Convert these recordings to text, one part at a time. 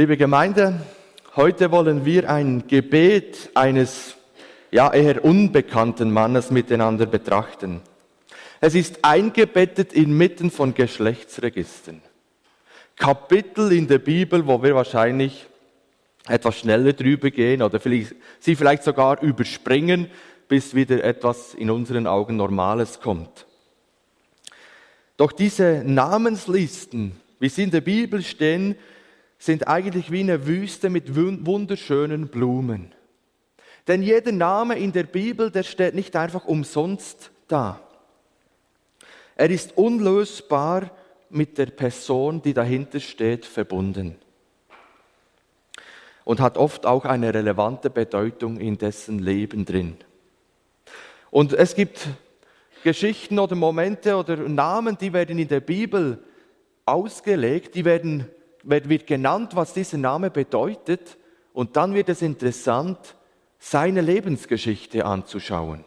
Liebe Gemeinde, heute wollen wir ein Gebet eines ja eher unbekannten Mannes miteinander betrachten. Es ist eingebettet inmitten von Geschlechtsregistern. Kapitel in der Bibel, wo wir wahrscheinlich etwas schneller drüber gehen oder vielleicht, sie vielleicht sogar überspringen, bis wieder etwas in unseren Augen Normales kommt. Doch diese Namenslisten, wie sie in der Bibel stehen, sind eigentlich wie eine Wüste mit wunderschönen Blumen. Denn jeder Name in der Bibel, der steht nicht einfach umsonst da. Er ist unlösbar mit der Person, die dahinter steht, verbunden. Und hat oft auch eine relevante Bedeutung in dessen Leben drin. Und es gibt Geschichten oder Momente oder Namen, die werden in der Bibel ausgelegt, die werden wird genannt, was dieser Name bedeutet und dann wird es interessant, seine Lebensgeschichte anzuschauen.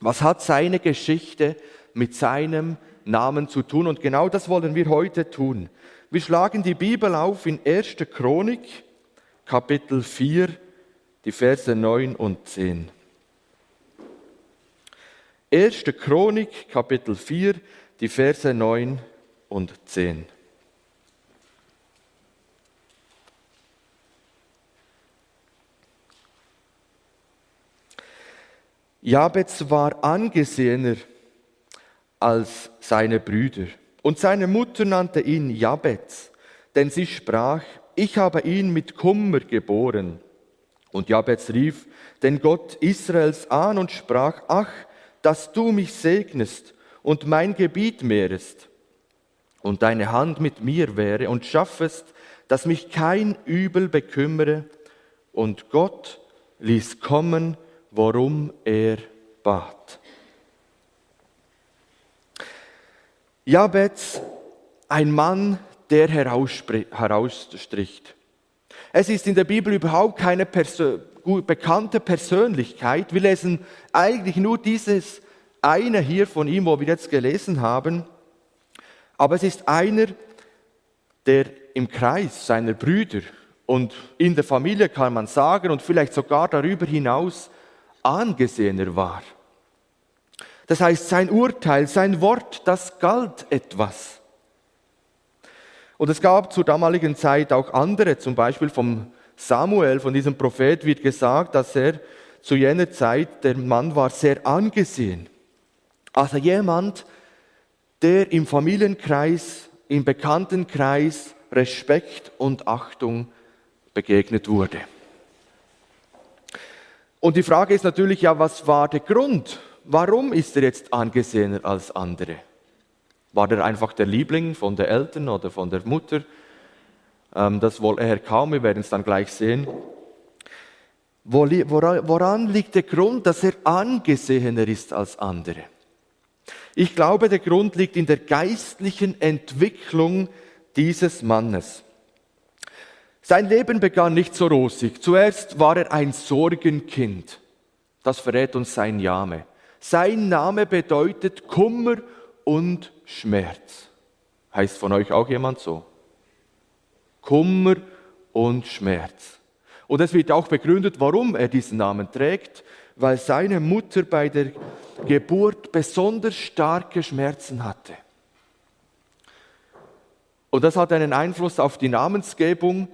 Was hat seine Geschichte mit seinem Namen zu tun? Und genau das wollen wir heute tun. Wir schlagen die Bibel auf in 1. Chronik, Kapitel 4, die Verse 9 und 10. 1. Chronik, Kapitel 4, die Verse 9 und 10. Jabez war angesehener als seine Brüder. Und seine Mutter nannte ihn Jabez, denn sie sprach, ich habe ihn mit Kummer geboren. Und Jabez rief den Gott Israels an und sprach, ach, dass du mich segnest und mein Gebiet mehrest und deine Hand mit mir wäre und schaffest, dass mich kein Übel bekümmere. Und Gott ließ kommen worum er bat. Jabez, ein Mann, der herausstricht. Es ist in der Bibel überhaupt keine Persön bekannte Persönlichkeit. Wir lesen eigentlich nur dieses eine hier von ihm, wo wir jetzt gelesen haben. Aber es ist einer, der im Kreis seiner Brüder und in der Familie kann man sagen und vielleicht sogar darüber hinaus angesehener war. Das heißt, sein Urteil, sein Wort, das galt etwas. Und es gab zur damaligen Zeit auch andere, zum Beispiel vom Samuel, von diesem Prophet wird gesagt, dass er zu jener Zeit, der Mann war sehr angesehen. Also jemand, der im Familienkreis, im Bekanntenkreis Respekt und Achtung begegnet wurde. Und die Frage ist natürlich ja, was war der Grund? Warum ist er jetzt angesehener als andere? War er einfach der Liebling von den Eltern oder von der Mutter? Ähm, das wohl eher kaum, wir werden es dann gleich sehen. Woran liegt der Grund, dass er angesehener ist als andere? Ich glaube, der Grund liegt in der geistlichen Entwicklung dieses Mannes. Sein Leben begann nicht so rosig. Zuerst war er ein Sorgenkind. Das verrät uns sein Name. Sein Name bedeutet Kummer und Schmerz. Heißt von euch auch jemand so? Kummer und Schmerz. Und es wird auch begründet, warum er diesen Namen trägt, weil seine Mutter bei der Geburt besonders starke Schmerzen hatte. Und das hat einen Einfluss auf die Namensgebung,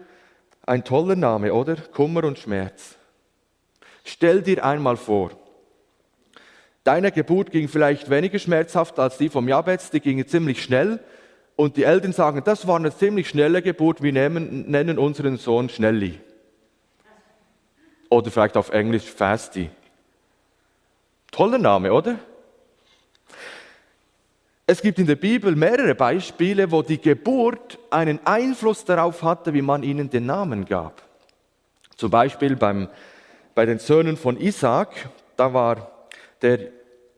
ein toller Name, oder? Kummer und Schmerz. Stell dir einmal vor, deine Geburt ging vielleicht weniger schmerzhaft als die vom Jabez, die ging ziemlich schnell. Und die Eltern sagen, das war eine ziemlich schnelle Geburt, wir nennen, nennen unseren Sohn Schnelli. Oder vielleicht auf Englisch Fasty. Toller Name, oder? Es gibt in der Bibel mehrere Beispiele, wo die Geburt einen Einfluss darauf hatte, wie man ihnen den Namen gab. Zum Beispiel beim, bei den Söhnen von Isaac, da war der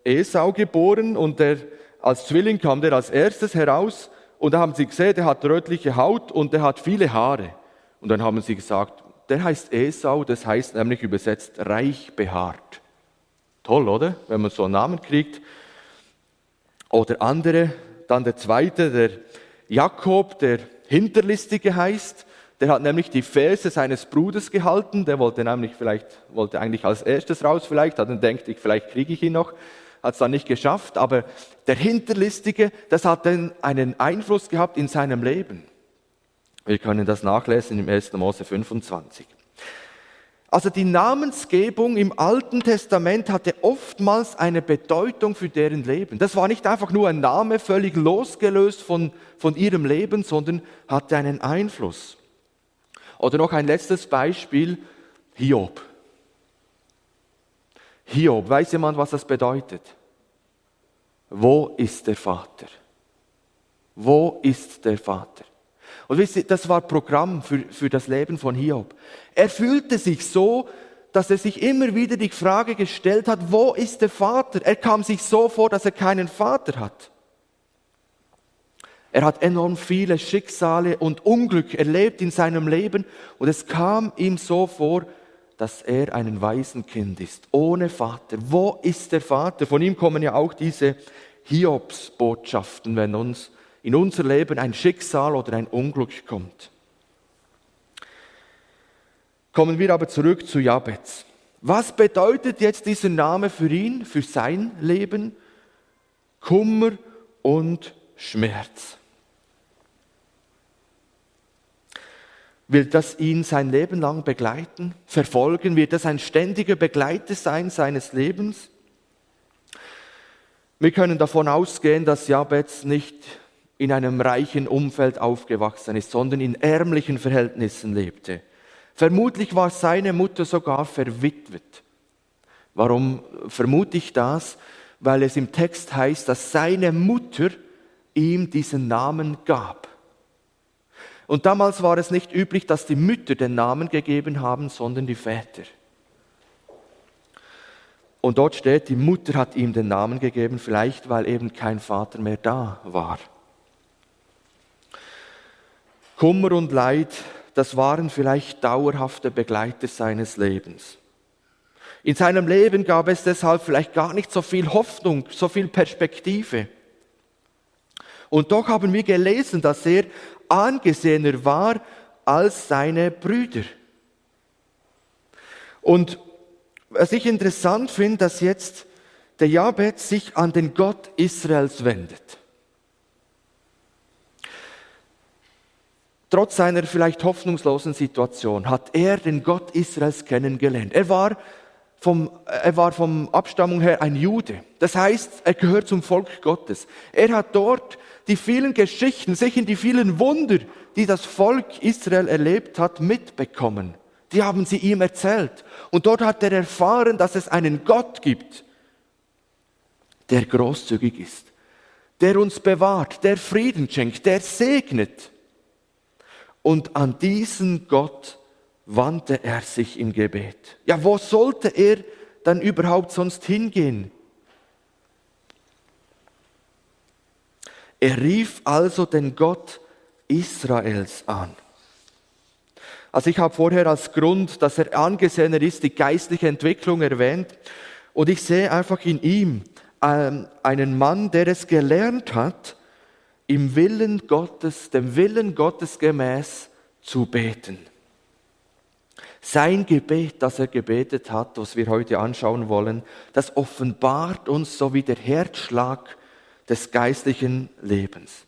Esau geboren und der, als Zwilling kam der als erstes heraus und da haben sie gesehen, der hat rötliche Haut und der hat viele Haare. Und dann haben sie gesagt, der heißt Esau, das heißt nämlich übersetzt reich behaart. Toll, oder? Wenn man so einen Namen kriegt. Oder andere, dann der zweite, der Jakob, der Hinterlistige heißt, Der hat nämlich die Verse seines Bruders gehalten. Der wollte nämlich vielleicht, wollte eigentlich als erstes raus vielleicht, hat dann denkt, ich, vielleicht kriege ich ihn noch. Hat es dann nicht geschafft. Aber der Hinterlistige, das hat dann einen Einfluss gehabt in seinem Leben. Wir können das nachlesen im 1. Mose 25. Also die Namensgebung im Alten Testament hatte oftmals eine Bedeutung für deren Leben. Das war nicht einfach nur ein Name, völlig losgelöst von, von ihrem Leben, sondern hatte einen Einfluss. Oder noch ein letztes Beispiel, Hiob. Hiob, weiß jemand, was das bedeutet? Wo ist der Vater? Wo ist der Vater? Und wisst ihr, das war Programm für, für das Leben von Hiob. Er fühlte sich so, dass er sich immer wieder die Frage gestellt hat, wo ist der Vater? Er kam sich so vor, dass er keinen Vater hat. Er hat enorm viele Schicksale und Unglück erlebt in seinem Leben und es kam ihm so vor, dass er ein Waisenkind ist, ohne Vater. Wo ist der Vater? Von ihm kommen ja auch diese Hiobsbotschaften, wenn uns in unser Leben ein Schicksal oder ein Unglück kommt. Kommen wir aber zurück zu Jabez. Was bedeutet jetzt dieser Name für ihn, für sein Leben? Kummer und Schmerz. Wird das ihn sein Leben lang begleiten, verfolgen? Wird das ein ständiger Begleiter sein seines Lebens? Wir können davon ausgehen, dass Jabez nicht in einem reichen Umfeld aufgewachsen ist, sondern in ärmlichen Verhältnissen lebte. Vermutlich war seine Mutter sogar verwitwet. Warum vermute ich das? Weil es im Text heißt, dass seine Mutter ihm diesen Namen gab. Und damals war es nicht üblich, dass die Mütter den Namen gegeben haben, sondern die Väter. Und dort steht, die Mutter hat ihm den Namen gegeben, vielleicht weil eben kein Vater mehr da war. Kummer und Leid, das waren vielleicht dauerhafte Begleiter seines Lebens. In seinem Leben gab es deshalb vielleicht gar nicht so viel Hoffnung, so viel Perspektive. Und doch haben wir gelesen, dass er angesehener war als seine Brüder. Und was ich interessant finde, dass jetzt der Jabet sich an den Gott Israels wendet. Trotz seiner vielleicht hoffnungslosen Situation hat er den Gott Israels kennengelernt. Er war vom, er war vom Abstammung her ein Jude. Das heißt, er gehört zum Volk Gottes. Er hat dort die vielen Geschichten, sich in die vielen Wunder, die das Volk Israel erlebt hat, mitbekommen. Die haben sie ihm erzählt. Und dort hat er erfahren, dass es einen Gott gibt, der großzügig ist, der uns bewahrt, der Frieden schenkt, der segnet. Und an diesen Gott wandte er sich im Gebet. Ja, wo sollte er dann überhaupt sonst hingehen? Er rief also den Gott Israels an. Also ich habe vorher als Grund, dass er angesehener ist, die geistliche Entwicklung erwähnt. Und ich sehe einfach in ihm ähm, einen Mann, der es gelernt hat, im Willen Gottes, dem Willen Gottes gemäß zu beten. Sein Gebet, das er gebetet hat, was wir heute anschauen wollen, das offenbart uns so wie der Herzschlag des geistlichen Lebens.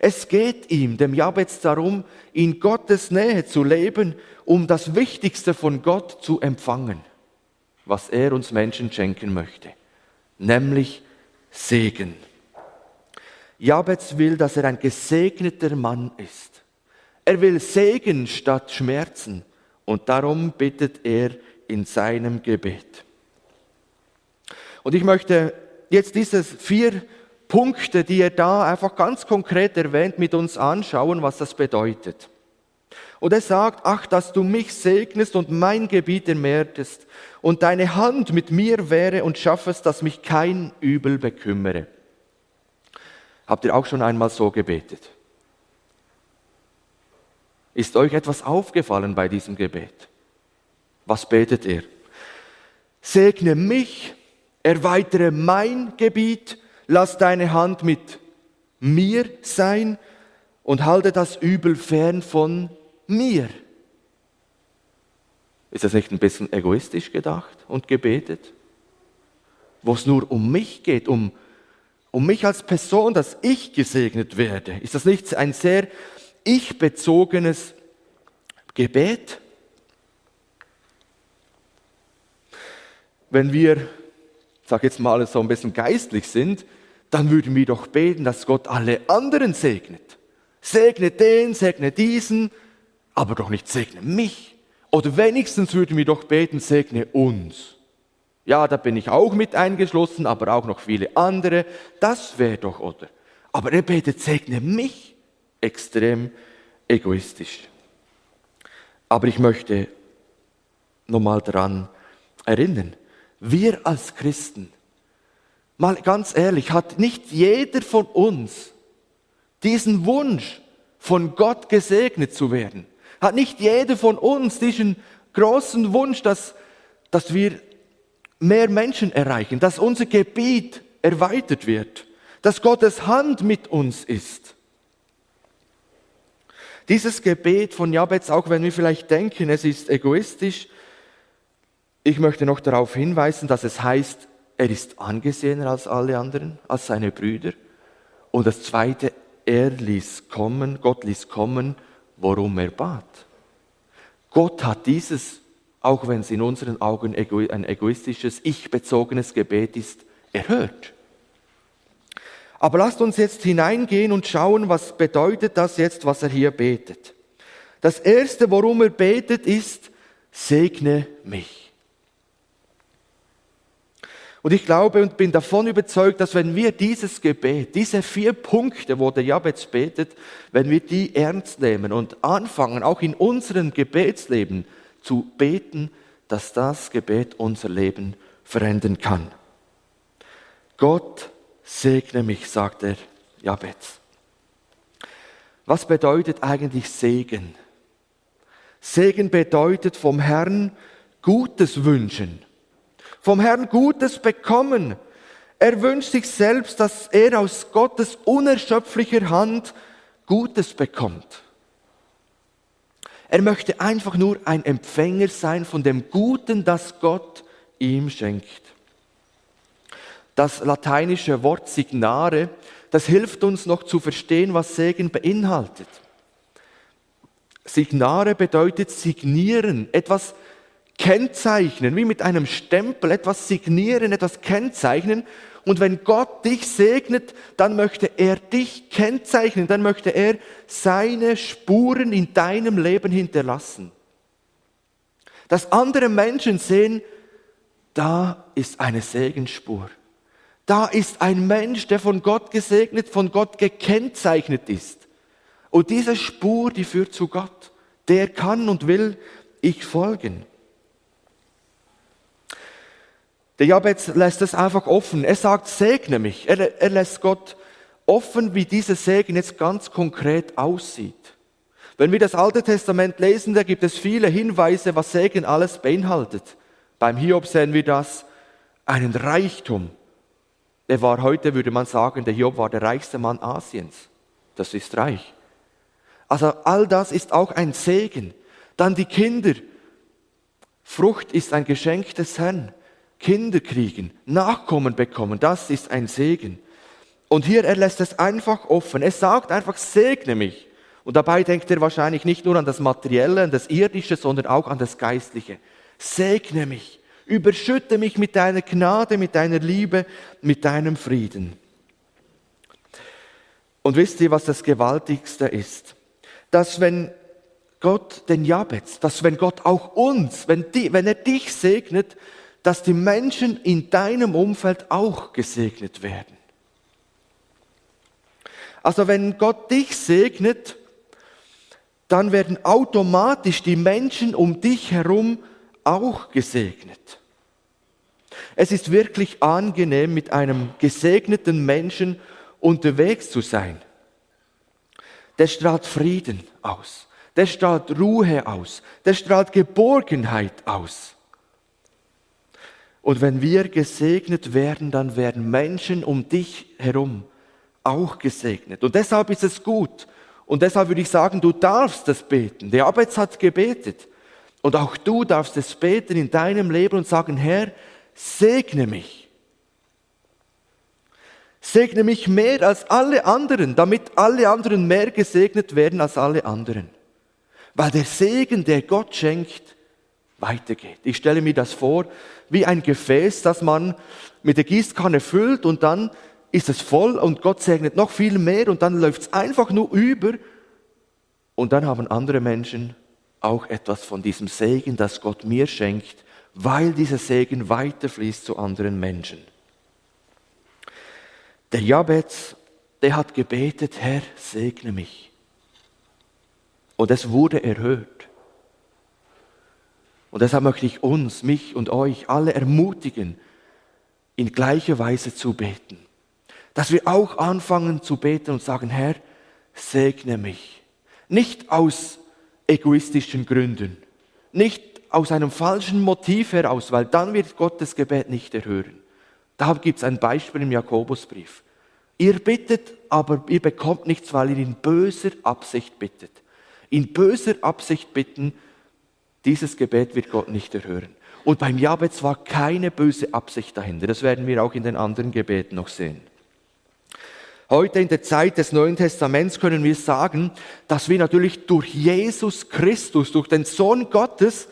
Es geht ihm, dem Jabez, darum, in Gottes Nähe zu leben, um das Wichtigste von Gott zu empfangen, was er uns Menschen schenken möchte, nämlich Segen. Jabez will, dass er ein gesegneter Mann ist. Er will Segen statt Schmerzen und darum bittet er in seinem Gebet. Und ich möchte jetzt diese vier Punkte, die er da einfach ganz konkret erwähnt, mit uns anschauen, was das bedeutet. Und er sagt, ach, dass du mich segnest und mein Gebiet ermehrtest und deine Hand mit mir wäre und schaffest, dass mich kein Übel bekümmere. Habt ihr auch schon einmal so gebetet? Ist euch etwas aufgefallen bei diesem Gebet? Was betet er? Segne mich, erweitere mein Gebiet, lass deine Hand mit mir sein und halte das Übel fern von mir. Ist das nicht ein bisschen egoistisch gedacht und gebetet? Wo es nur um mich geht, um, um mich als Person, dass ich gesegnet werde. Ist das nicht ein sehr ich-bezogenes Gebet? Wenn wir, sag jetzt mal so ein bisschen geistlich sind, dann würden wir doch beten, dass Gott alle anderen segnet. Segne den, segne diesen, aber doch nicht segne mich. Oder wenigstens würden wir doch beten, segne uns. Ja, da bin ich auch mit eingeschlossen, aber auch noch viele andere. Das wäre doch, oder? Aber er betet, segne mich. Extrem egoistisch. Aber ich möchte nochmal daran erinnern, wir als Christen, mal ganz ehrlich, hat nicht jeder von uns diesen Wunsch, von Gott gesegnet zu werden? Hat nicht jeder von uns diesen großen Wunsch, dass, dass wir mehr Menschen erreichen, dass unser Gebiet erweitert wird, dass Gottes Hand mit uns ist? Dieses Gebet von Jabez, auch wenn wir vielleicht denken, es ist egoistisch, ich möchte noch darauf hinweisen, dass es heißt, er ist angesehener als alle anderen, als seine Brüder. Und das Zweite, er ließ kommen, Gott ließ kommen, worum er bat. Gott hat dieses, auch wenn es in unseren Augen ein egoistisches, ich-bezogenes Gebet ist, erhört. Aber lasst uns jetzt hineingehen und schauen, was bedeutet das jetzt, was er hier betet. Das Erste, worum er betet, ist, segne mich. Und ich glaube und bin davon überzeugt, dass wenn wir dieses Gebet, diese vier Punkte, wo der Jabez betet, wenn wir die ernst nehmen und anfangen, auch in unserem Gebetsleben zu beten, dass das Gebet unser Leben verändern kann. Gott segne mich, sagt der Jabez. Was bedeutet eigentlich Segen? Segen bedeutet vom Herrn Gutes wünschen vom Herrn Gutes bekommen. Er wünscht sich selbst, dass er aus Gottes unerschöpflicher Hand Gutes bekommt. Er möchte einfach nur ein Empfänger sein von dem Guten, das Gott ihm schenkt. Das lateinische Wort signare, das hilft uns noch zu verstehen, was Segen beinhaltet. Signare bedeutet signieren, etwas kennzeichnen, wie mit einem Stempel, etwas signieren, etwas kennzeichnen. Und wenn Gott dich segnet, dann möchte er dich kennzeichnen, dann möchte er seine Spuren in deinem Leben hinterlassen. Dass andere Menschen sehen, da ist eine Segensspur. Da ist ein Mensch, der von Gott gesegnet, von Gott gekennzeichnet ist. Und diese Spur, die führt zu Gott. Der kann und will ich folgen. Der Jabez lässt es einfach offen. Er sagt, segne mich. Er, er lässt Gott offen, wie dieser Segen jetzt ganz konkret aussieht. Wenn wir das Alte Testament lesen, da gibt es viele Hinweise, was Segen alles beinhaltet. Beim Hiob sehen wir das, einen Reichtum. Er war heute, würde man sagen, der Hiob war der reichste Mann Asiens. Das ist reich. Also all das ist auch ein Segen. Dann die Kinder. Frucht ist ein Geschenk des Herrn. Kinder kriegen, Nachkommen bekommen, das ist ein Segen. Und hier, er lässt es einfach offen. Er sagt einfach, segne mich. Und dabei denkt er wahrscheinlich nicht nur an das Materielle, an das Irdische, sondern auch an das Geistliche. Segne mich. Überschütte mich mit deiner Gnade, mit deiner Liebe, mit deinem Frieden. Und wisst ihr, was das Gewaltigste ist? Dass wenn Gott den Jabez, dass wenn Gott auch uns, wenn, die, wenn er dich segnet, dass die Menschen in deinem Umfeld auch gesegnet werden. Also wenn Gott dich segnet, dann werden automatisch die Menschen um dich herum auch gesegnet. Es ist wirklich angenehm, mit einem gesegneten Menschen unterwegs zu sein. Der strahlt Frieden aus, der strahlt Ruhe aus, der strahlt Geborgenheit aus. Und wenn wir gesegnet werden, dann werden Menschen um dich herum auch gesegnet. Und deshalb ist es gut Und deshalb würde ich sagen, du darfst das beten. Der Abetz hat gebetet. Und auch du darfst es beten in deinem Leben und sagen, Herr, segne mich. Segne mich mehr als alle anderen, damit alle anderen mehr gesegnet werden als alle anderen. Weil der Segen, der Gott schenkt, weitergeht. Ich stelle mir das vor wie ein Gefäß, das man mit der Gießkanne füllt und dann ist es voll und Gott segnet noch viel mehr und dann läuft es einfach nur über und dann haben andere Menschen auch etwas von diesem Segen, das Gott mir schenkt, weil dieser Segen weiterfließt zu anderen Menschen. Der Jabez, der hat gebetet, Herr, segne mich. Und es wurde erhört. Und deshalb möchte ich uns, mich und euch alle ermutigen, in gleicher Weise zu beten. Dass wir auch anfangen zu beten und sagen, Herr, segne mich. Nicht aus egoistischen Gründen, nicht aus einem falschen Motiv heraus, weil dann wird Gottes Gebet nicht erhören. Da gibt es ein Beispiel im Jakobusbrief. Ihr bittet, aber ihr bekommt nichts, weil ihr in böser Absicht bittet. In böser Absicht bitten, dieses Gebet wird Gott nicht erhören. Und beim Jabez war keine böse Absicht dahinter. Das werden wir auch in den anderen Gebeten noch sehen. Heute in der Zeit des Neuen Testaments können wir sagen, dass wir natürlich durch Jesus Christus, durch den Sohn Gottes,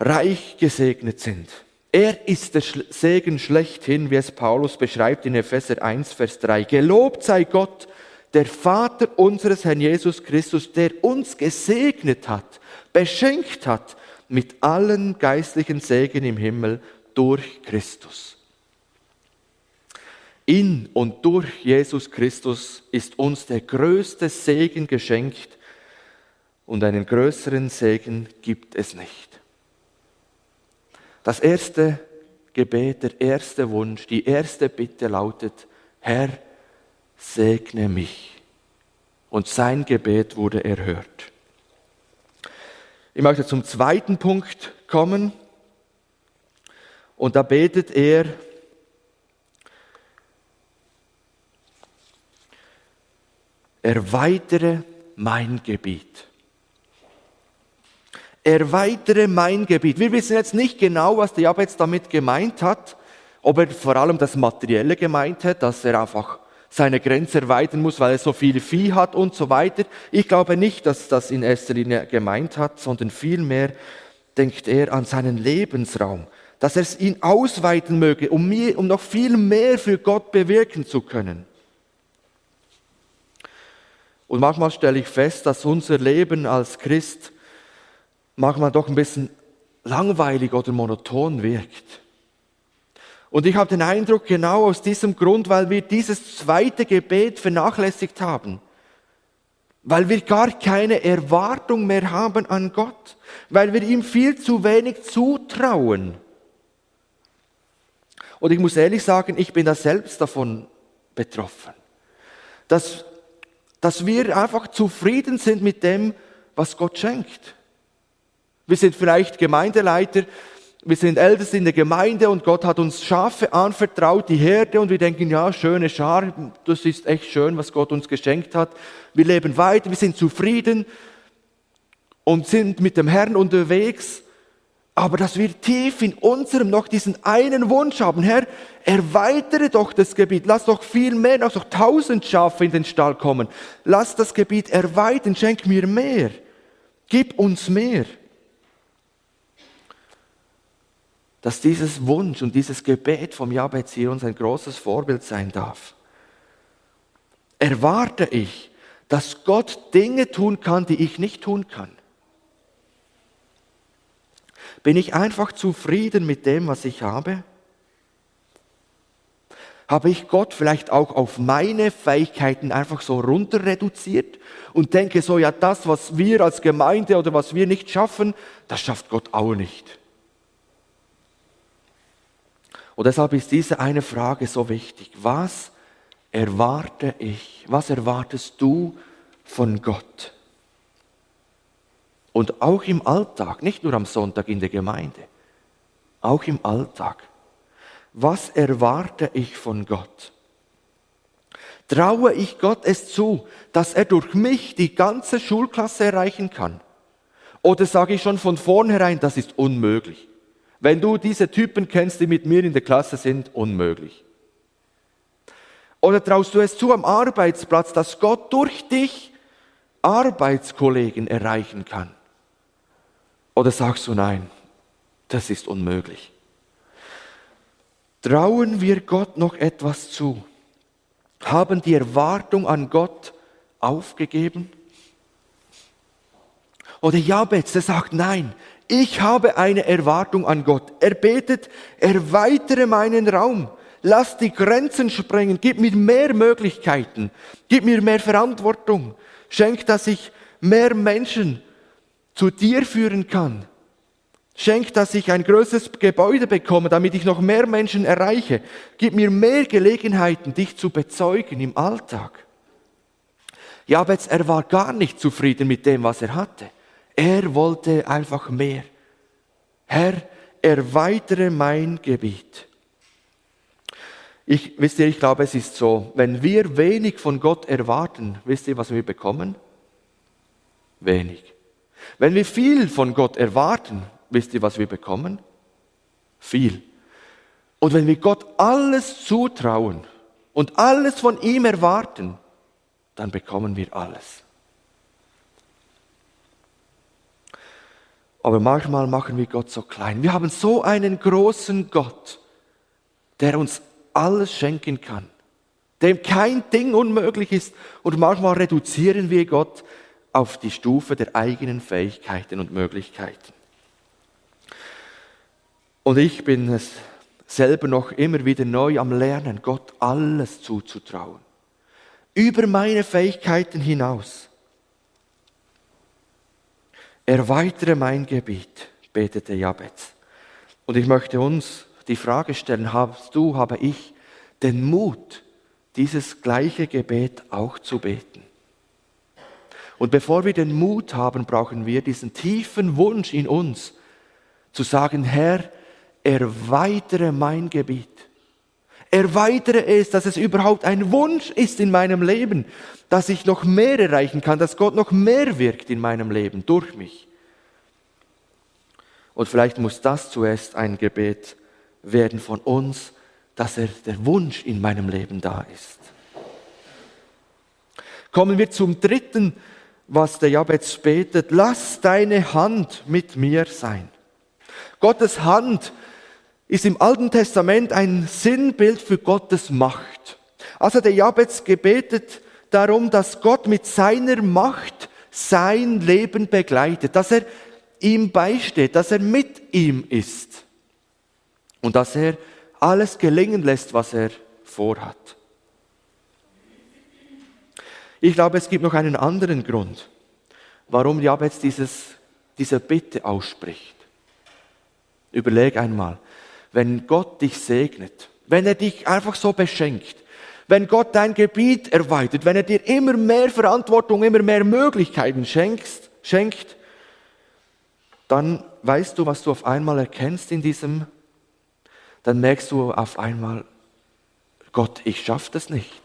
reich gesegnet sind. Er ist der Segen schlechthin, wie es Paulus beschreibt in Epheser 1, Vers 3. Gelobt sei Gott, der Vater unseres Herrn Jesus Christus, der uns gesegnet hat, beschenkt hat mit allen geistlichen Segen im Himmel durch Christus. In und durch Jesus Christus ist uns der größte Segen geschenkt und einen größeren Segen gibt es nicht. Das erste Gebet, der erste Wunsch, die erste Bitte lautet, Herr, segne mich. Und sein Gebet wurde erhört. Ich möchte zum zweiten Punkt kommen. Und da betet er, erweitere mein Gebiet. Erweitere mein Gebiet. Wir wissen jetzt nicht genau, was der Jabez damit gemeint hat, ob er vor allem das Materielle gemeint hat, dass er einfach seine Grenze erweitern muss, weil er so viel Vieh hat und so weiter. Ich glaube nicht, dass das in erster Linie gemeint hat, sondern vielmehr denkt er an seinen Lebensraum, dass er ihn ausweiten möge, um, mir, um noch viel mehr für Gott bewirken zu können. Und manchmal stelle ich fest, dass unser Leben als Christ manchmal doch ein bisschen langweilig oder monoton wirkt. Und ich habe den Eindruck, genau aus diesem Grund, weil wir dieses zweite Gebet vernachlässigt haben, weil wir gar keine Erwartung mehr haben an Gott, weil wir ihm viel zu wenig zutrauen. Und ich muss ehrlich sagen, ich bin da selbst davon betroffen, dass, dass wir einfach zufrieden sind mit dem, was Gott schenkt. Wir sind vielleicht Gemeindeleiter, wir sind Älteste in der Gemeinde und Gott hat uns Schafe anvertraut, die Herde, und wir denken, ja, schöne Schar, das ist echt schön, was Gott uns geschenkt hat. Wir leben weiter, wir sind zufrieden und sind mit dem Herrn unterwegs. Aber dass wir tief in unserem noch diesen einen Wunsch haben, Herr, erweitere doch das Gebiet, lass doch viel mehr, lass doch tausend Schafe in den Stall kommen, lass das Gebiet erweitern, schenk mir mehr, gib uns mehr. Dass dieses Wunsch und dieses Gebet vom Jabez hier uns ein großes Vorbild sein darf. Erwarte ich, dass Gott Dinge tun kann, die ich nicht tun kann? Bin ich einfach zufrieden mit dem, was ich habe? Habe ich Gott vielleicht auch auf meine Fähigkeiten einfach so runter reduziert und denke so, ja, das, was wir als Gemeinde oder was wir nicht schaffen, das schafft Gott auch nicht. Und deshalb ist diese eine Frage so wichtig. Was erwarte ich? Was erwartest du von Gott? Und auch im Alltag, nicht nur am Sonntag in der Gemeinde, auch im Alltag. Was erwarte ich von Gott? Traue ich Gott es zu, dass er durch mich die ganze Schulklasse erreichen kann? Oder sage ich schon von vornherein, das ist unmöglich? Wenn du diese Typen kennst, die mit mir in der Klasse sind, unmöglich. Oder traust du es zu am Arbeitsplatz, dass Gott durch dich Arbeitskollegen erreichen kann? Oder sagst du nein, das ist unmöglich? Trauen wir Gott noch etwas zu? Haben die Erwartung an Gott aufgegeben? Oder Jabez, der sagt, nein, ich habe eine Erwartung an Gott. Er betet, erweitere meinen Raum. Lass die Grenzen sprengen. Gib mir mehr Möglichkeiten. Gib mir mehr Verantwortung. Schenk, dass ich mehr Menschen zu dir führen kann. Schenk, dass ich ein größeres Gebäude bekomme, damit ich noch mehr Menschen erreiche. Gib mir mehr Gelegenheiten, dich zu bezeugen im Alltag. Jabez, er war gar nicht zufrieden mit dem, was er hatte. Er wollte einfach mehr. Herr, erweitere mein Gebiet. Ich, wisst ihr, ich glaube, es ist so, wenn wir wenig von Gott erwarten, wisst ihr, was wir bekommen? Wenig. Wenn wir viel von Gott erwarten, wisst ihr, was wir bekommen? Viel. Und wenn wir Gott alles zutrauen und alles von ihm erwarten, dann bekommen wir alles. Aber manchmal machen wir Gott so klein. Wir haben so einen großen Gott, der uns alles schenken kann, dem kein Ding unmöglich ist. Und manchmal reduzieren wir Gott auf die Stufe der eigenen Fähigkeiten und Möglichkeiten. Und ich bin es selber noch immer wieder neu am Lernen, Gott alles zuzutrauen. Über meine Fähigkeiten hinaus. Erweitere mein Gebiet, betete Jabez. Und ich möchte uns die Frage stellen, hast du, habe ich den Mut, dieses gleiche Gebet auch zu beten? Und bevor wir den Mut haben, brauchen wir diesen tiefen Wunsch in uns, zu sagen, Herr, erweitere mein Gebiet. Erweitere es, dass es überhaupt ein Wunsch ist in meinem Leben, dass ich noch mehr erreichen kann, dass Gott noch mehr wirkt in meinem Leben durch mich. Und vielleicht muss das zuerst ein Gebet werden von uns, dass er der Wunsch in meinem Leben da ist. Kommen wir zum dritten, was der Jabez betet. Lass deine Hand mit mir sein. Gottes Hand ist im Alten Testament ein Sinnbild für Gottes Macht. Also der Jabez gebetet darum, dass Gott mit seiner Macht sein Leben begleitet, dass er ihm beisteht, dass er mit ihm ist und dass er alles gelingen lässt, was er vorhat. Ich glaube, es gibt noch einen anderen Grund, warum Jabez dieses, diese Bitte ausspricht. Überleg einmal, wenn Gott dich segnet, wenn er dich einfach so beschenkt, wenn Gott dein Gebiet erweitert, wenn er dir immer mehr Verantwortung, immer mehr Möglichkeiten schenkst, schenkt, dann weißt du, was du auf einmal erkennst in diesem, dann merkst du auf einmal, Gott, ich schaffe das nicht.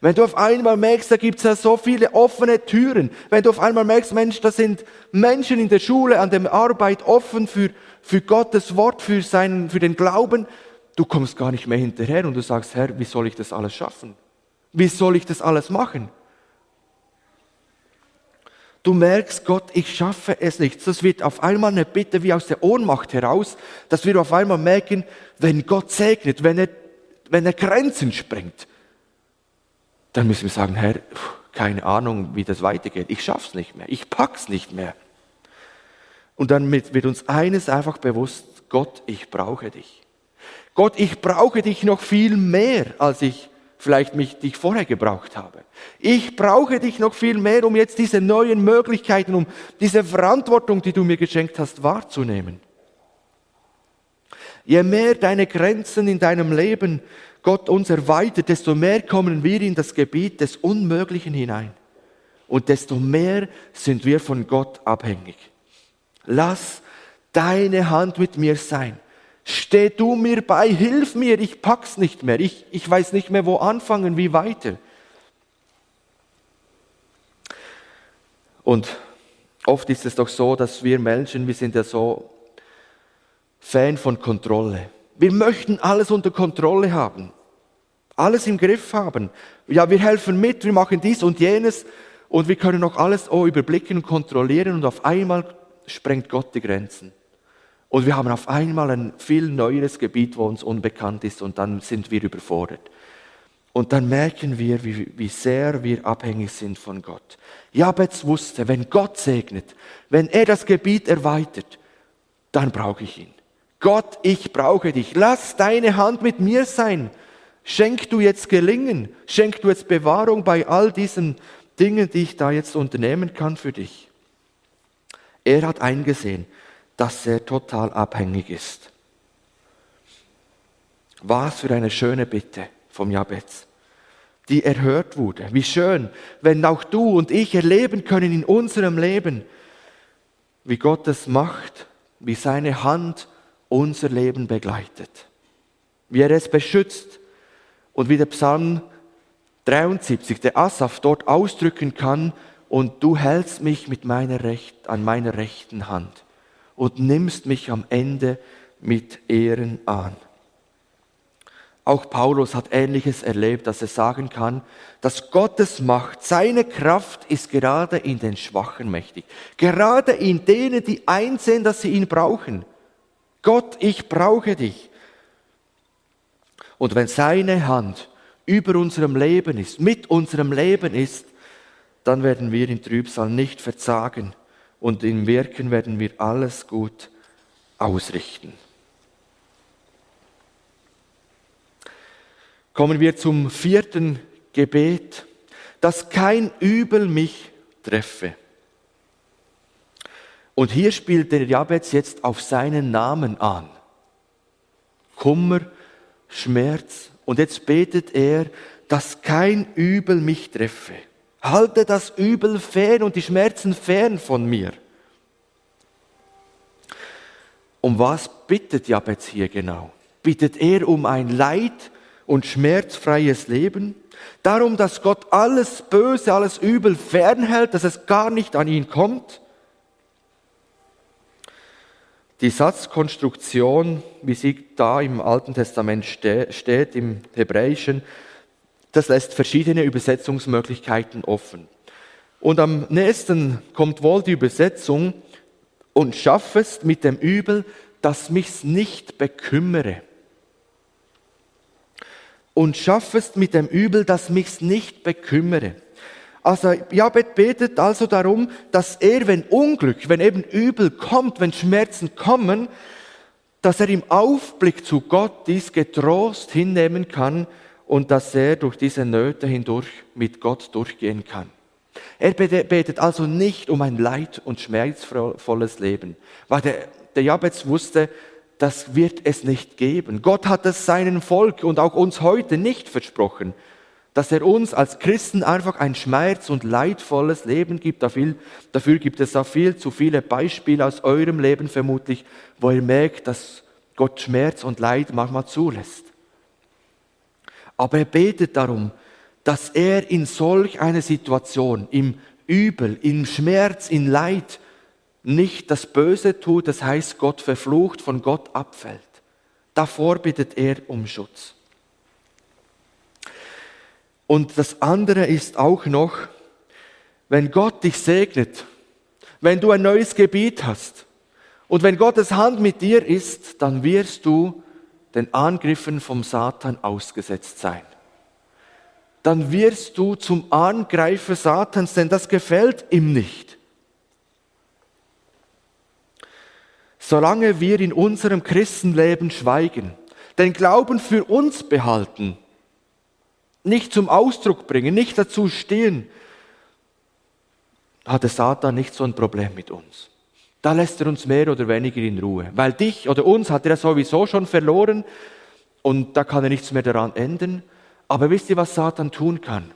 Wenn du auf einmal merkst, da gibt es ja so viele offene Türen, wenn du auf einmal merkst, Mensch, da sind Menschen in der Schule, an der Arbeit offen für, für Gottes Wort, für, seinen, für den Glauben, du kommst gar nicht mehr hinterher und du sagst, Herr, wie soll ich das alles schaffen? Wie soll ich das alles machen? Du merkst, Gott, ich schaffe es nicht. Das wird auf einmal eine Bitte wie aus der Ohnmacht heraus, dass wir auf einmal merken, wenn Gott segnet, wenn er, wenn er Grenzen sprengt, dann müssen wir sagen, Herr, keine Ahnung, wie das weitergeht. Ich schaff's nicht mehr. Ich pack's nicht mehr. Und dann wird uns eines einfach bewusst, Gott, ich brauche dich. Gott, ich brauche dich noch viel mehr, als ich vielleicht mich dich vorher gebraucht habe. Ich brauche dich noch viel mehr, um jetzt diese neuen Möglichkeiten, um diese Verantwortung, die du mir geschenkt hast, wahrzunehmen. Je mehr deine Grenzen in deinem Leben Gott uns erweitert, desto mehr kommen wir in das Gebiet des Unmöglichen hinein. Und desto mehr sind wir von Gott abhängig. Lass deine Hand mit mir sein. Steh du mir bei, hilf mir, ich pack's nicht mehr. Ich, ich weiß nicht mehr, wo anfangen, wie weiter. Und oft ist es doch so, dass wir Menschen, wir sind ja so Fan von Kontrolle. Wir möchten alles unter Kontrolle haben, alles im Griff haben. Ja, wir helfen mit, wir machen dies und jenes und wir können auch alles oh, überblicken und kontrollieren und auf einmal sprengt Gott die Grenzen. Und wir haben auf einmal ein viel neueres Gebiet, wo uns unbekannt ist und dann sind wir überfordert. Und dann merken wir, wie, wie sehr wir abhängig sind von Gott. Jabez wusste, wenn Gott segnet, wenn er das Gebiet erweitert, dann brauche ich ihn. Gott, ich brauche dich. Lass deine Hand mit mir sein. Schenk du jetzt Gelingen. Schenk du jetzt Bewahrung bei all diesen Dingen, die ich da jetzt unternehmen kann für dich. Er hat eingesehen, dass er total abhängig ist. Was für eine schöne Bitte vom Jabez, die erhört wurde. Wie schön, wenn auch du und ich erleben können in unserem Leben, wie Gott es macht, wie seine Hand unser Leben begleitet, wie er es beschützt und wie der Psalm 73, der Asaf dort ausdrücken kann, und du hältst mich mit meiner Recht, an meiner rechten Hand und nimmst mich am Ende mit Ehren an. Auch Paulus hat Ähnliches erlebt, dass er sagen kann, dass Gottes Macht, seine Kraft ist gerade in den Schwachen mächtig. Gerade in denen, die einsehen, dass sie ihn brauchen. Gott, ich brauche dich. Und wenn seine Hand über unserem Leben ist, mit unserem Leben ist, dann werden wir in Trübsal nicht verzagen und im Wirken werden wir alles gut ausrichten. Kommen wir zum vierten Gebet, dass kein Übel mich treffe. Und hier spielt der Jabez jetzt auf seinen Namen an. Kummer, Schmerz. Und jetzt betet er, dass kein Übel mich treffe. Halte das Übel fern und die Schmerzen fern von mir. Um was bittet Jabez hier genau? Bittet er um ein leid- und schmerzfreies Leben? Darum, dass Gott alles Böse, alles Übel fernhält, dass es gar nicht an ihn kommt? Die Satzkonstruktion, wie sie da im Alten Testament steht, im Hebräischen, das lässt verschiedene Übersetzungsmöglichkeiten offen. Und am nächsten kommt wohl die Übersetzung, und schaffest mit dem Übel, dass mich's nicht bekümmere. Und schaffest mit dem Übel, dass mich's nicht bekümmere. Also Jabet betet also darum, dass er, wenn Unglück, wenn eben Übel kommt, wenn Schmerzen kommen, dass er im Aufblick zu Gott dies getrost hinnehmen kann und dass er durch diese Nöte hindurch mit Gott durchgehen kann. Er betet also nicht um ein leid- und schmerzvolles Leben, weil der, der Jabez wusste, das wird es nicht geben. Gott hat es seinem Volk und auch uns heute nicht versprochen, dass er uns als Christen einfach ein schmerz- und leidvolles Leben gibt. Dafür, gibt es auch viel zu viele Beispiele aus eurem Leben vermutlich, wo ihr merkt, dass Gott Schmerz und Leid manchmal zulässt. Aber er betet darum, dass er in solch einer Situation, im Übel, im Schmerz, in Leid, nicht das Böse tut, das heißt Gott verflucht, von Gott abfällt. Davor bittet er um Schutz. Und das andere ist auch noch, wenn Gott dich segnet, wenn du ein neues Gebiet hast und wenn Gottes Hand mit dir ist, dann wirst du den Angriffen vom Satan ausgesetzt sein. Dann wirst du zum Angreifer Satans, denn das gefällt ihm nicht. Solange wir in unserem Christenleben schweigen, den Glauben für uns behalten, nicht zum Ausdruck bringen, nicht dazu stehen, hat der Satan nicht so ein Problem mit uns da lässt er uns mehr oder weniger in Ruhe. Weil dich oder uns hat er sowieso schon verloren und da kann er nichts mehr daran ändern. Aber wisst ihr, was Satan tun kann?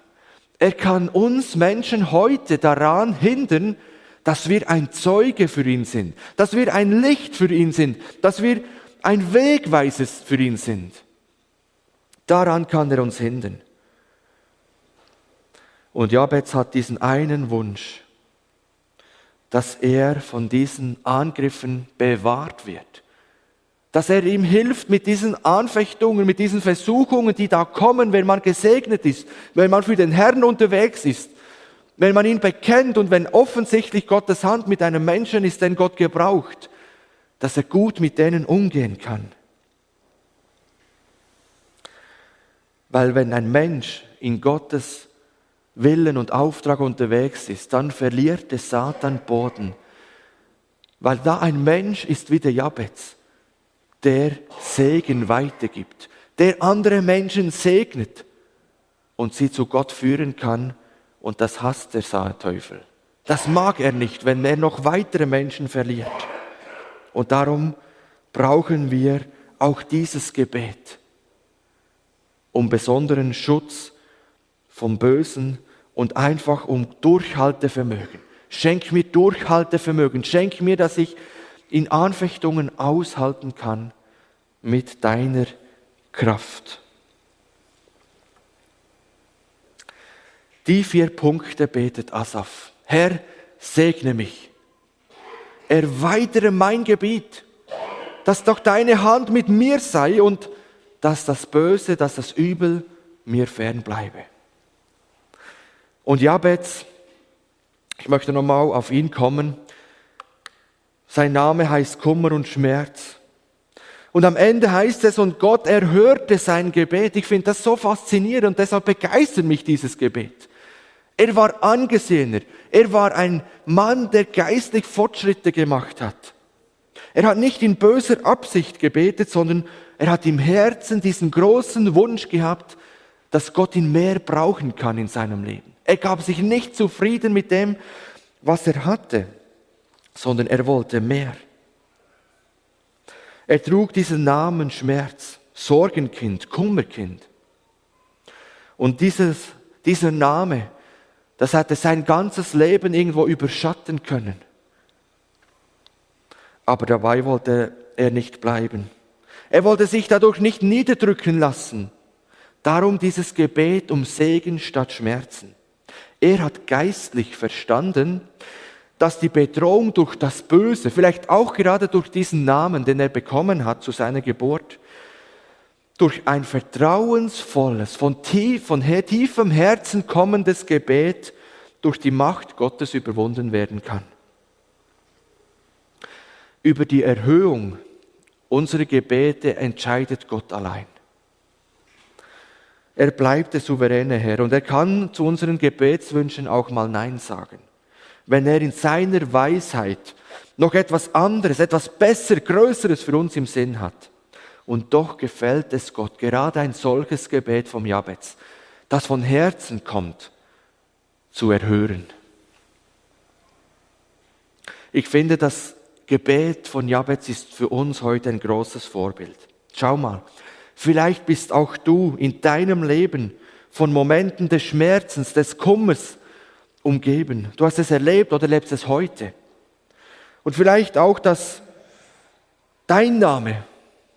Er kann uns Menschen heute daran hindern, dass wir ein Zeuge für ihn sind, dass wir ein Licht für ihn sind, dass wir ein Wegweiser für ihn sind. Daran kann er uns hindern. Und Jabez hat diesen einen Wunsch, dass er von diesen Angriffen bewahrt wird. Dass er ihm hilft mit diesen Anfechtungen, mit diesen Versuchungen, die da kommen, wenn man gesegnet ist, wenn man für den Herrn unterwegs ist, wenn man ihn bekennt und wenn offensichtlich Gottes Hand mit einem Menschen ist, den Gott gebraucht, dass er gut mit denen umgehen kann. Weil wenn ein Mensch in Gottes Willen und Auftrag unterwegs ist, dann verliert der Satan Boden. Weil da ein Mensch ist wie der Jabez, der Segen weitergibt, der andere Menschen segnet und sie zu Gott führen kann. Und das hasst der Teufel. Das mag er nicht, wenn er noch weitere Menschen verliert. Und darum brauchen wir auch dieses Gebet um besonderen Schutz vom Bösen und einfach um Durchhaltevermögen. Schenk mir Durchhaltevermögen. Schenk mir, dass ich in Anfechtungen aushalten kann mit deiner Kraft. Die vier Punkte betet Asaf. Herr, segne mich. Erweitere mein Gebiet, dass doch deine Hand mit mir sei und dass das Böse, dass das Übel mir fern bleibe. Und Jabez, ich möchte nochmal auf ihn kommen. Sein Name heißt Kummer und Schmerz. Und am Ende heißt es, und Gott erhörte sein Gebet. Ich finde das so faszinierend und deshalb begeistert mich dieses Gebet. Er war angesehener. Er war ein Mann, der geistlich Fortschritte gemacht hat. Er hat nicht in böser Absicht gebetet, sondern er hat im Herzen diesen großen Wunsch gehabt, dass Gott ihn mehr brauchen kann in seinem Leben. Er gab sich nicht zufrieden mit dem, was er hatte, sondern er wollte mehr. Er trug diesen Namen Schmerz, Sorgenkind, Kummerkind. Und dieses, dieser Name, das hatte sein ganzes Leben irgendwo überschatten können. Aber dabei wollte er nicht bleiben. Er wollte sich dadurch nicht niederdrücken lassen. Darum dieses Gebet um Segen statt Schmerzen. Er hat geistlich verstanden, dass die Bedrohung durch das Böse, vielleicht auch gerade durch diesen Namen, den er bekommen hat zu seiner Geburt, durch ein vertrauensvolles, von, tief, von tiefem Herzen kommendes Gebet durch die Macht Gottes überwunden werden kann. Über die Erhöhung Unsere Gebete entscheidet Gott allein. Er bleibt der souveräne Herr und er kann zu unseren Gebetswünschen auch mal Nein sagen. Wenn er in seiner Weisheit noch etwas anderes, etwas besser, größeres für uns im Sinn hat. Und doch gefällt es Gott, gerade ein solches Gebet vom Jabez, das von Herzen kommt, zu erhören. Ich finde, dass Gebet von Jabez ist für uns heute ein großes Vorbild. Schau mal, vielleicht bist auch du in deinem Leben von Momenten des Schmerzens, des Kummers umgeben. Du hast es erlebt oder lebst es heute. Und vielleicht auch, dass dein Name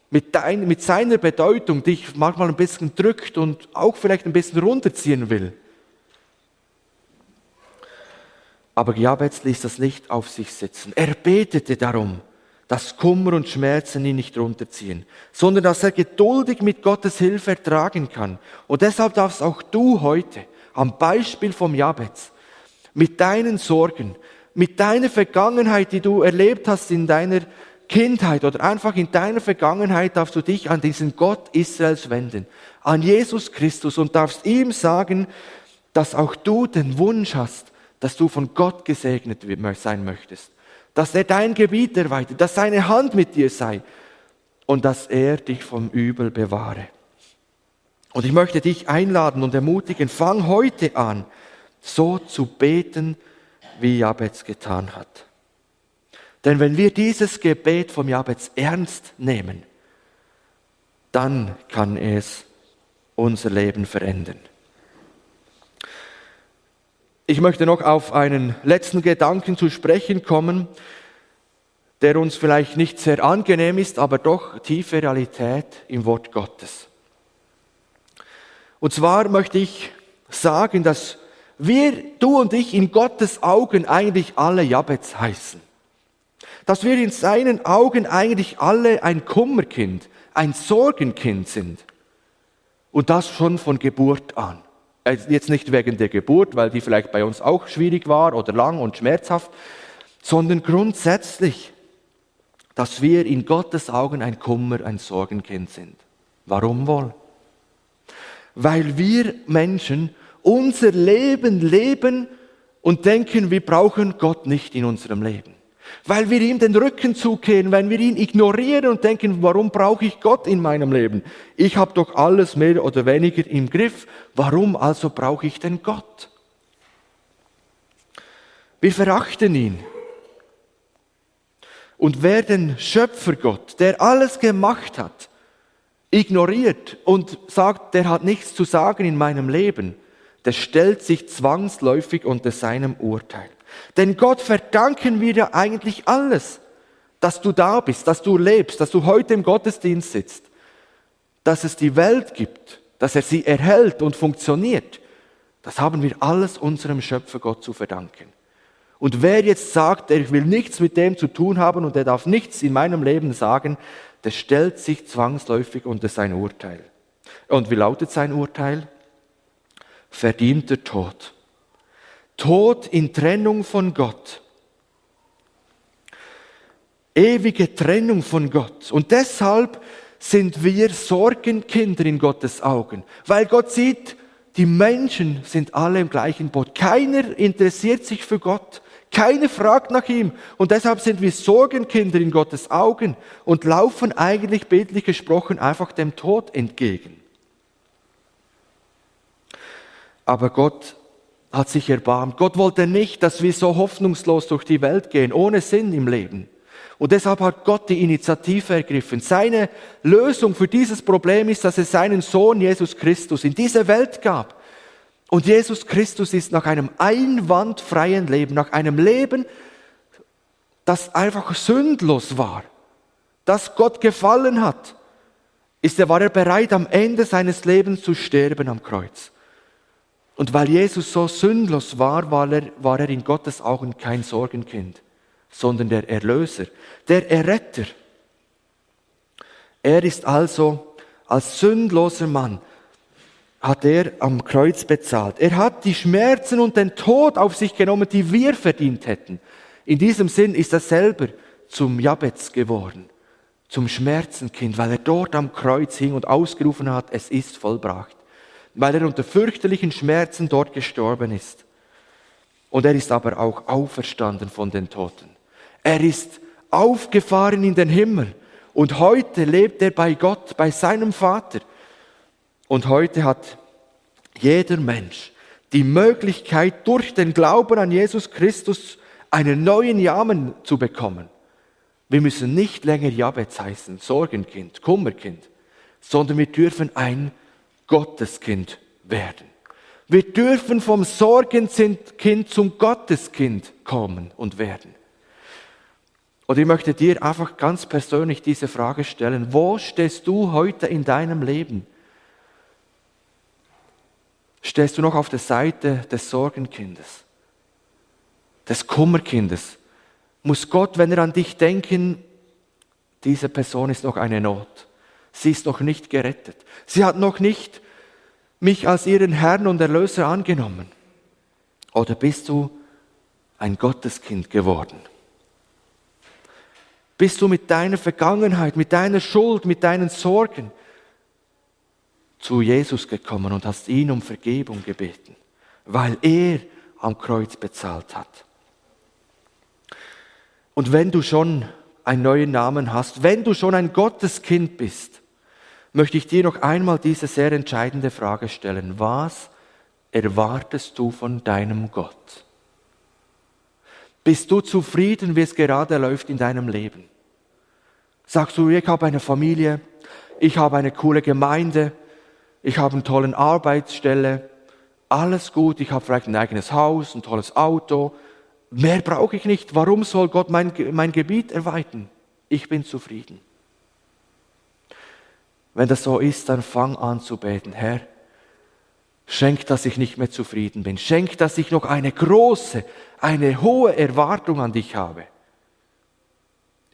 mit, dein, mit seiner Bedeutung dich manchmal ein bisschen drückt und auch vielleicht ein bisschen runterziehen will. Aber Jabez ließ das nicht auf sich sitzen. Er betete darum, dass Kummer und Schmerzen ihn nicht runterziehen, sondern dass er geduldig mit Gottes Hilfe ertragen kann. Und deshalb darfst auch du heute am Beispiel vom Jabez mit deinen Sorgen, mit deiner Vergangenheit, die du erlebt hast in deiner Kindheit oder einfach in deiner Vergangenheit, darfst du dich an diesen Gott Israels wenden, an Jesus Christus und darfst ihm sagen, dass auch du den Wunsch hast, dass du von Gott gesegnet sein möchtest, dass er dein Gebiet erweitert, dass seine Hand mit dir sei und dass er dich vom Übel bewahre. Und ich möchte dich einladen und ermutigen, fang heute an, so zu beten, wie Jabez getan hat. Denn wenn wir dieses Gebet vom Jabez ernst nehmen, dann kann es unser Leben verändern. Ich möchte noch auf einen letzten Gedanken zu sprechen kommen, der uns vielleicht nicht sehr angenehm ist, aber doch tiefe Realität im Wort Gottes. Und zwar möchte ich sagen, dass wir, du und ich, in Gottes Augen eigentlich alle Jabez heißen. Dass wir in seinen Augen eigentlich alle ein Kummerkind, ein Sorgenkind sind. Und das schon von Geburt an. Äh, jetzt nicht wegen der Geburt, weil die vielleicht bei uns auch schwierig war oder lang und schmerzhaft, sondern grundsätzlich dass wir in Gottes Augen ein Kummer, ein Sorgenkind sind. Warum wohl? Weil wir Menschen unser Leben leben und denken, wir brauchen Gott nicht in unserem Leben. Weil wir ihm den Rücken zukehren, wenn wir ihn ignorieren und denken, warum brauche ich Gott in meinem Leben? Ich habe doch alles mehr oder weniger im Griff. Warum also brauche ich denn Gott? Wir verachten ihn. Und wer den Schöpfergott, der alles gemacht hat, ignoriert und sagt, der hat nichts zu sagen in meinem Leben, der stellt sich zwangsläufig unter seinem Urteil. Denn Gott verdanken wir ja eigentlich alles, dass du da bist, dass du lebst, dass du heute im Gottesdienst sitzt, dass es die Welt gibt, dass er sie erhält und funktioniert. Das haben wir alles unserem Schöpfergott zu verdanken. Und wer jetzt sagt, er will nichts mit dem zu tun haben und er darf nichts in meinem Leben sagen, der stellt sich zwangsläufig unter sein Urteil. Und wie lautet sein Urteil? Verdienter Tod. Tod in Trennung von Gott. Ewige Trennung von Gott. Und deshalb sind wir Sorgenkinder in Gottes Augen, weil Gott sieht, die Menschen sind alle im gleichen Boot. Keiner interessiert sich für Gott. Keiner fragt nach ihm. Und deshalb sind wir Sorgenkinder in Gottes Augen und laufen eigentlich bildlich gesprochen einfach dem Tod entgegen. Aber Gott hat sich erbarmt. Gott wollte nicht, dass wir so hoffnungslos durch die Welt gehen, ohne Sinn im Leben. Und deshalb hat Gott die Initiative ergriffen. Seine Lösung für dieses Problem ist, dass er seinen Sohn Jesus Christus in diese Welt gab und Jesus Christus ist nach einem einwandfreien Leben, nach einem Leben, das einfach sündlos war, das Gott gefallen hat, ist er, war er bereit, am Ende seines Lebens zu sterben am Kreuz. Und weil Jesus so sündlos war, war er, war er in Gottes Augen kein Sorgenkind, sondern der Erlöser, der Erretter. Er ist also als sündloser Mann hat er am Kreuz bezahlt. Er hat die Schmerzen und den Tod auf sich genommen, die wir verdient hätten. In diesem Sinn ist er selber zum Jabez geworden, zum Schmerzenkind, weil er dort am Kreuz hing und ausgerufen hat, es ist vollbracht, weil er unter fürchterlichen Schmerzen dort gestorben ist. Und er ist aber auch auferstanden von den Toten. Er ist aufgefahren in den Himmel und heute lebt er bei Gott, bei seinem Vater. Und heute hat jeder Mensch die Möglichkeit, durch den Glauben an Jesus Christus einen neuen Namen zu bekommen. Wir müssen nicht länger Jabez heißen, Sorgenkind, Kummerkind, sondern wir dürfen ein Gotteskind werden. Wir dürfen vom Sorgenkind zum Gotteskind kommen und werden. Und ich möchte dir einfach ganz persönlich diese Frage stellen. Wo stehst du heute in deinem Leben? stehst du noch auf der Seite des Sorgenkindes, des Kummerkindes. Muss Gott, wenn er an dich denken, diese Person ist noch eine Not. Sie ist noch nicht gerettet. Sie hat noch nicht mich als ihren Herrn und Erlöser angenommen. Oder bist du ein Gotteskind geworden? Bist du mit deiner Vergangenheit, mit deiner Schuld, mit deinen Sorgen, zu Jesus gekommen und hast ihn um Vergebung gebeten, weil er am Kreuz bezahlt hat. Und wenn du schon einen neuen Namen hast, wenn du schon ein Gotteskind bist, möchte ich dir noch einmal diese sehr entscheidende Frage stellen. Was erwartest du von deinem Gott? Bist du zufrieden, wie es gerade läuft in deinem Leben? Sagst du, ich habe eine Familie, ich habe eine coole Gemeinde, ich habe eine tolle Arbeitsstelle, alles gut, ich habe vielleicht ein eigenes Haus, ein tolles Auto, mehr brauche ich nicht. Warum soll Gott mein, mein Gebiet erweitern? Ich bin zufrieden. Wenn das so ist, dann fang an zu beten. Herr, schenk, dass ich nicht mehr zufrieden bin. Schenk, dass ich noch eine große, eine hohe Erwartung an dich habe.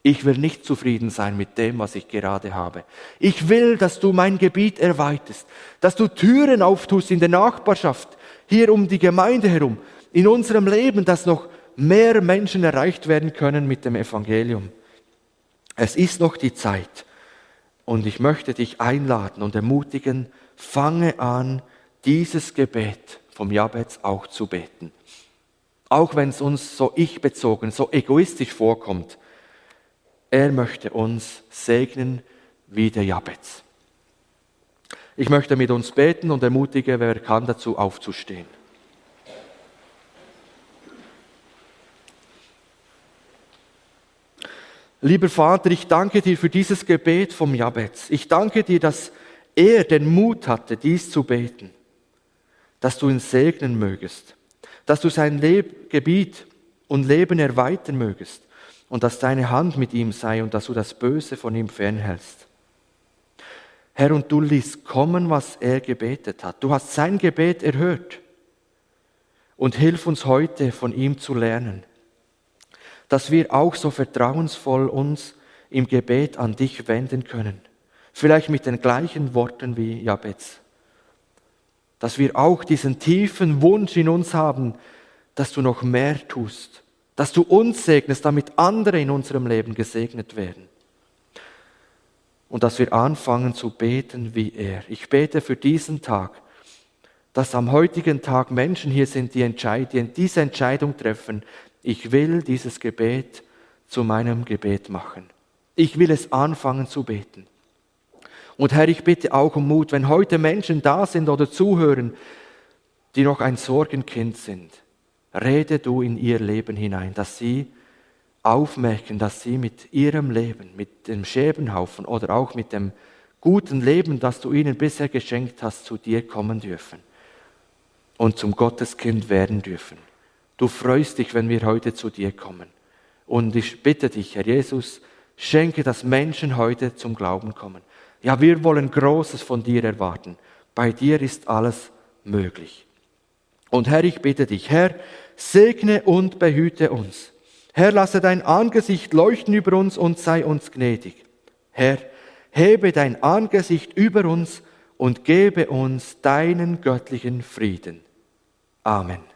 Ich will nicht zufrieden sein mit dem, was ich gerade habe. Ich will, dass du mein Gebiet erweiterst, dass du Türen auftust in der Nachbarschaft, hier um die Gemeinde herum, in unserem Leben, dass noch mehr Menschen erreicht werden können mit dem Evangelium. Es ist noch die Zeit und ich möchte dich einladen und ermutigen, fange an, dieses Gebet vom Jabez auch zu beten. Auch wenn es uns so ich-bezogen, so egoistisch vorkommt, er möchte uns segnen wie der Jabez. Ich möchte mit uns beten und ermutige, wer kann, dazu aufzustehen. Lieber Vater, ich danke dir für dieses Gebet vom Jabez. Ich danke dir, dass er den Mut hatte, dies zu beten, dass du ihn segnen mögest, dass du sein Leb Gebiet und Leben erweitern mögest und dass deine Hand mit ihm sei und dass du das Böse von ihm fernhältst. Herr, und du ließt kommen, was er gebetet hat. Du hast sein Gebet erhört. Und hilf uns heute von ihm zu lernen, dass wir auch so vertrauensvoll uns im Gebet an dich wenden können. Vielleicht mit den gleichen Worten wie Jabez. Dass wir auch diesen tiefen Wunsch in uns haben, dass du noch mehr tust dass du uns segnest, damit andere in unserem Leben gesegnet werden. Und dass wir anfangen zu beten wie er. Ich bete für diesen Tag, dass am heutigen Tag Menschen hier sind, die, die diese Entscheidung treffen. Ich will dieses Gebet zu meinem Gebet machen. Ich will es anfangen zu beten. Und Herr, ich bitte auch um Mut, wenn heute Menschen da sind oder zuhören, die noch ein Sorgenkind sind rede du in ihr Leben hinein, dass sie aufmerken, dass sie mit ihrem Leben, mit dem Schäbenhaufen oder auch mit dem guten Leben, das du ihnen bisher geschenkt hast, zu dir kommen dürfen und zum Gotteskind werden dürfen. Du freust dich, wenn wir heute zu dir kommen. Und ich bitte dich, Herr Jesus, schenke, dass Menschen heute zum Glauben kommen. Ja, wir wollen Großes von dir erwarten. Bei dir ist alles möglich. Und Herr, ich bitte dich, Herr, segne und behüte uns. Herr, lasse dein Angesicht leuchten über uns und sei uns gnädig. Herr, hebe dein Angesicht über uns und gebe uns deinen göttlichen Frieden. Amen.